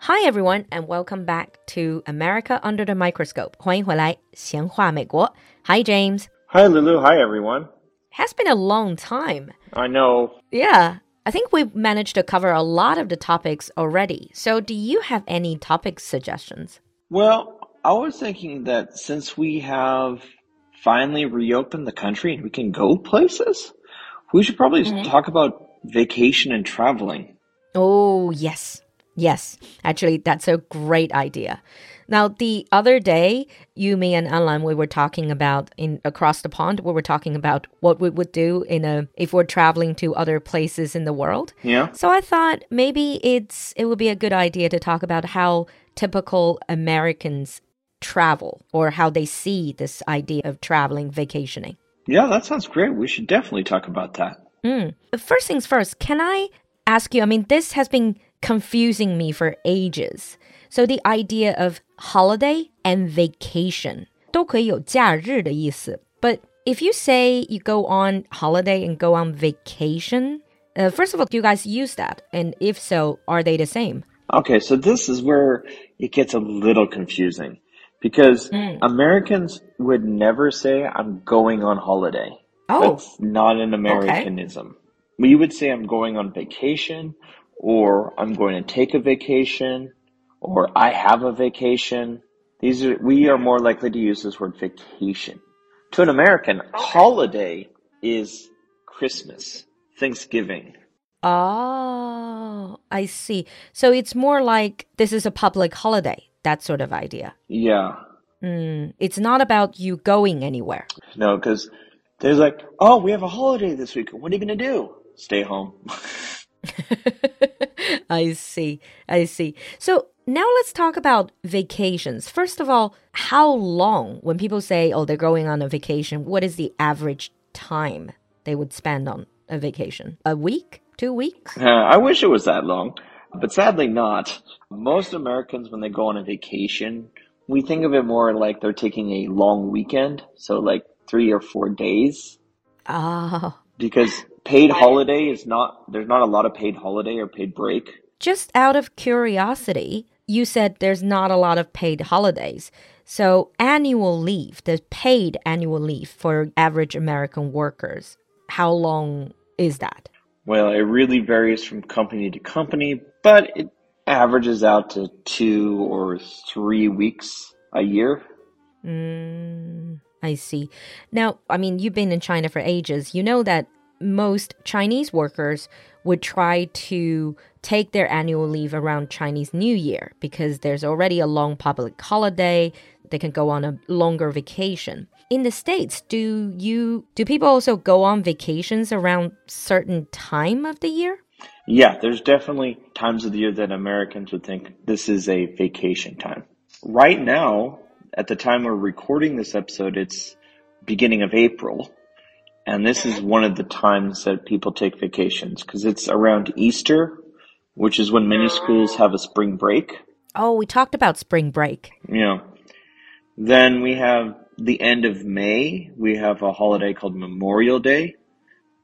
Hi everyone, and welcome back to America Under the Microscope. 欢迎回来，闲话美国。Hi James. Hi, Lulu. Hi, everyone. Has been a long time. I know. Yeah, I think we've managed to cover a lot of the topics already. So, do you have any topic suggestions? Well, I was thinking that since we have finally reopened the country and we can go places, we should probably talk about vacation and traveling. Oh, yes. Yes, actually, that's a great idea. Now, the other day, you, me, and Alan, we were talking about in across the pond. We were talking about what we would do in a if we're traveling to other places in the world. Yeah. So I thought maybe it's it would be a good idea to talk about how typical Americans travel or how they see this idea of traveling, vacationing. Yeah, that sounds great. We should definitely talk about that. Mm. First things first, can I ask you? I mean, this has been confusing me for ages. So the idea of holiday and vacation 都可以有假日的意思. But if you say you go on holiday and go on vacation, uh, first of all, do you guys use that? And if so, are they the same? Okay, so this is where it gets a little confusing because Americans would never say, I'm going on holiday. Oh. That's not an Americanism. We would say, I'm going on vacation or I'm going to take a vacation or I have a vacation. These are, we are more likely to use this word vacation. To an American, holiday is Christmas, Thanksgiving. Oh, I see. So it's more like this is a public holiday, that sort of idea. Yeah. Hmm, it's not about you going anywhere. No, because there's like, oh, we have a holiday this week. What are you going to do? Stay home. I see. I see. So now let's talk about vacations. First of all, how long, when people say, oh, they're going on a vacation, what is the average time they would spend on a vacation? A week? Two weeks? Uh, I wish it was that long, but sadly not. Most Americans, when they go on a vacation, we think of it more like they're taking a long weekend. So like three or four days Oh, because paid holiday is not, there's not a lot of paid holiday or paid break. just out of curiosity, you said there's not a lot of paid holidays. So, annual leave, the paid annual leave for average American workers, how long is that? Well, it really varies from company to company, but it averages out to two or three weeks a year. Mm, I see. Now, I mean, you've been in China for ages. You know that most Chinese workers would try to take their annual leave around Chinese New Year because there's already a long public holiday. They can go on a longer vacation. In the States, do you do people also go on vacations around certain time of the year? Yeah, there's definitely times of the year that Americans would think this is a vacation time. Right now, at the time we're recording this episode, it's beginning of April. And this is one of the times that people take vacations because it's around Easter, which is when many schools have a spring break. Oh, we talked about spring break. Yeah. then we have the end of May. We have a holiday called Memorial Day,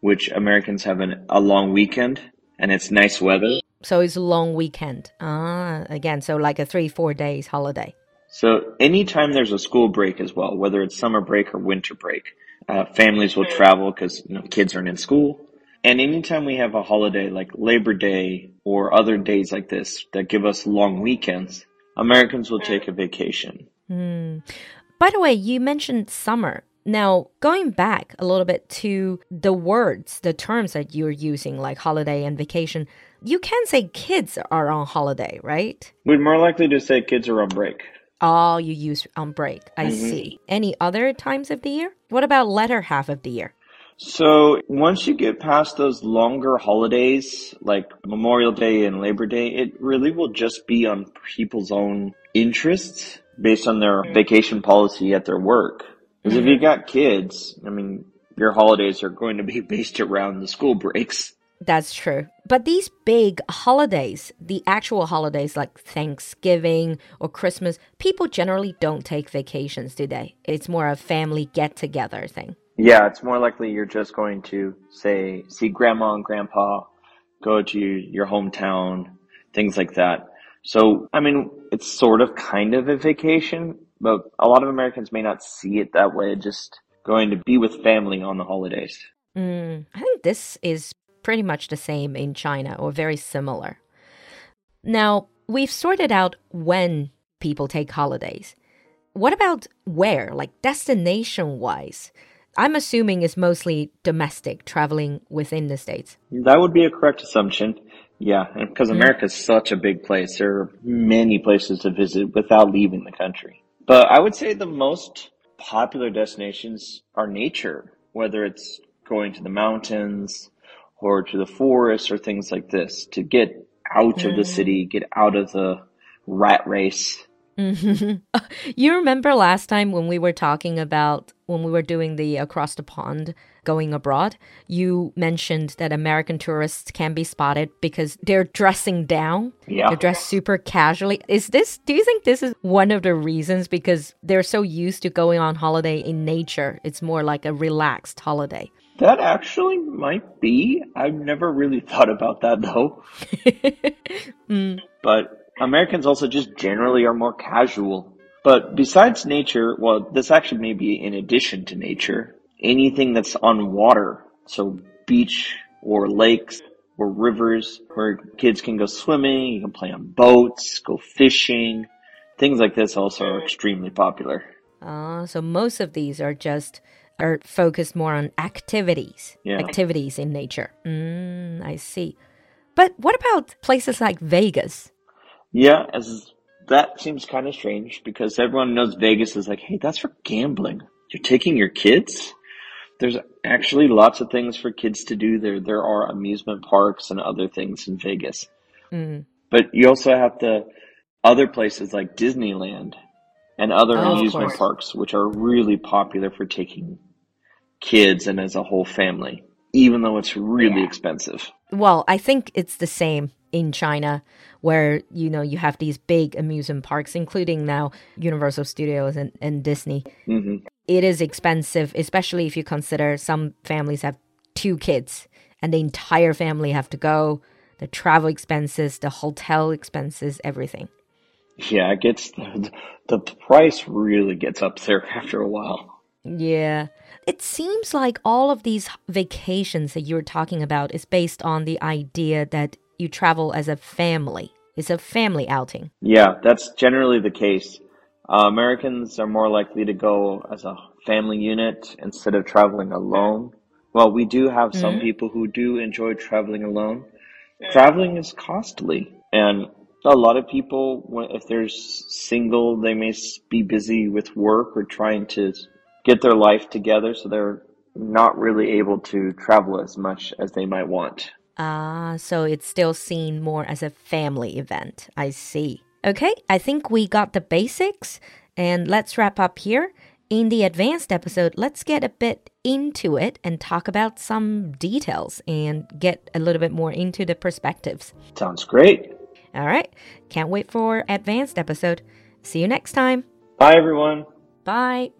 which Americans have an, a long weekend and it's nice weather. So it's a long weekend. Ah, again, so like a 3-4 days holiday. So anytime there's a school break as well, whether it's summer break or winter break, uh, families will travel because you know, kids aren't in school. And anytime we have a holiday like Labor Day or other days like this that give us long weekends, Americans will take a vacation. By the way, you mentioned summer. Now, going back a little bit to the words, the terms that you're using, like holiday and vacation, you can say kids are on holiday, right? We're more likely to say kids are on break. Oh, you use on break. I mm-hmm. see. Any other times of the year? What about latter half of the year? So once you get past those longer holidays, like Memorial Day and Labor Day, it really will just be on people's own interests based on their mm-hmm. vacation policy at their work. Because if you mm-hmm. got kids, I mean, your holidays are going to be based around the school breaks. That's true. But these big holidays, the actual holidays like Thanksgiving or Christmas, people generally don't take vacations, do they? It's more a family get together thing. Yeah, it's more likely you're just going to say see grandma and grandpa, go to your hometown, things like that. So, I mean, it's sort of kind of a vacation, but a lot of Americans may not see it that way, just going to be with family on the holidays. Mm, I think this is pretty much the same in China or very similar. Now, we've sorted out when people take holidays. What about where, like destination wise? I'm assuming it's mostly domestic, traveling within the States. That would be a correct assumption. Yeah, because mm-hmm. America is such a big place. There are many places to visit without leaving the country. But I would say the most popular destinations are nature, whether it's going to the mountains or to the forest or things like this to get out of the mm-hmm. city, get out of the rat race. Mm-hmm. you remember last time when we were talking about when we were doing the across the pond going abroad, you mentioned that American tourists can be spotted because they're dressing down. Yeah. They're dressed super casually. Is this, do you think this is one of the reasons because they're so used to going on holiday in nature? It's more like a relaxed holiday. That actually might be. I've never really thought about that though. mm. But Americans also just generally are more casual. But besides nature, well, this actually may be in addition to nature, anything that's on water. So beach or lakes or rivers where kids can go swimming, you can play on boats, go fishing. Things like this also are extremely popular. Uh, so most of these are just are focused more on activities, yeah. activities in nature. Mm, I see. But what about places like Vegas? Yeah, as that seems kind of strange because everyone knows Vegas is like, hey, that's for gambling. You're taking your kids. There's actually lots of things for kids to do there. There are amusement parks and other things in Vegas. Mm. But you also have the other places like Disneyland and other oh, amusement parks, which are really popular for taking kids and as a whole family, even though it's really yeah. expensive. Well, I think it's the same in China where you know you have these big amusement parks including now Universal Studios and, and Disney. Mm-hmm. It is expensive especially if you consider some families have two kids and the entire family have to go, the travel expenses, the hotel expenses, everything. Yeah, it gets the, the price really gets up there after a while. Yeah. It seems like all of these vacations that you're talking about is based on the idea that you travel as a family. It's a family outing. Yeah, that's generally the case. Uh, Americans are more likely to go as a family unit instead of traveling alone. Well, we do have some mm -hmm. people who do enjoy traveling alone. Traveling is costly, and a lot of people, if they're single, they may be busy with work or trying to get their life together, so they're not really able to travel as much as they might want. Ah, uh, so it's still seen more as a family event. I see. Okay, I think we got the basics, and let's wrap up here. In the advanced episode, let's get a bit into it and talk about some details and get a little bit more into the perspectives. Sounds great. All right, can't wait for advanced episode. See you next time. Bye, everyone. Bye.